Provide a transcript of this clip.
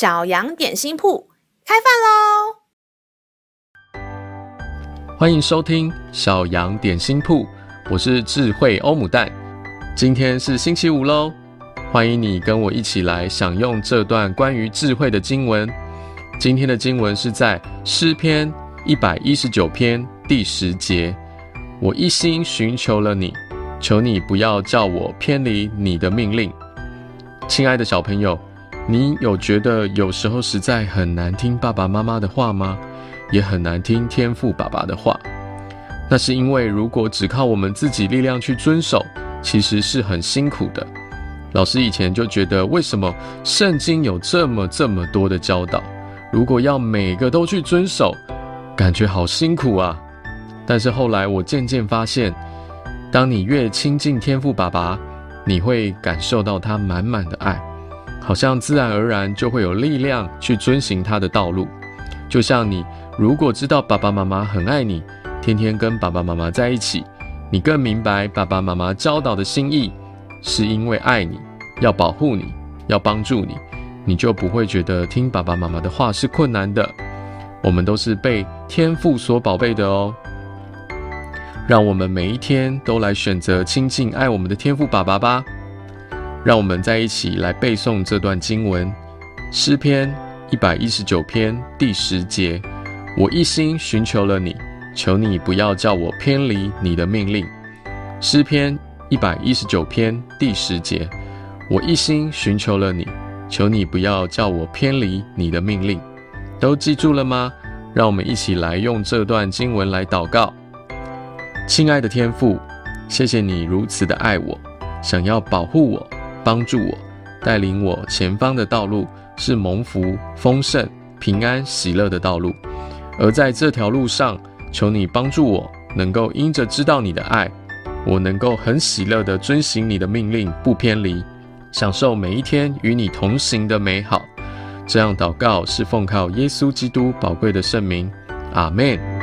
小羊点心铺开饭喽！欢迎收听小羊点心铺，我是智慧欧姆蛋。今天是星期五喽，欢迎你跟我一起来享用这段关于智慧的经文。今天的经文是在诗篇一百一十九篇第十节：“我一心寻求了你，求你不要叫我偏离你的命令。”亲爱的小朋友。你有觉得有时候实在很难听爸爸妈妈的话吗？也很难听天父爸爸的话。那是因为如果只靠我们自己力量去遵守，其实是很辛苦的。老师以前就觉得，为什么圣经有这么这么多的教导，如果要每个都去遵守，感觉好辛苦啊。但是后来我渐渐发现，当你越亲近天父爸爸，你会感受到他满满的爱。好像自然而然就会有力量去遵循他的道路，就像你如果知道爸爸妈妈很爱你，天天跟爸爸妈妈在一起，你更明白爸爸妈妈教导的心意，是因为爱你，要保护你，要帮助你，你就不会觉得听爸爸妈妈的话是困难的。我们都是被天父所宝贝的哦，让我们每一天都来选择亲近爱我们的天父爸爸吧。让我们在一起来背诵这段经文，诗篇一百一十九篇第十节：我一心寻求了你，求你不要叫我偏离你的命令。诗篇一百一十九篇第十节：我一心寻求了你，求你不要叫我偏离你的命令。都记住了吗？让我们一起来用这段经文来祷告。亲爱的天父，谢谢你如此的爱我，想要保护我。帮助我，带领我前方的道路是蒙福、丰盛、平安、喜乐的道路。而在这条路上，求你帮助我，能够因着知道你的爱，我能够很喜乐地遵行你的命令，不偏离，享受每一天与你同行的美好。这样祷告是奉靠耶稣基督宝贵的圣名，阿门。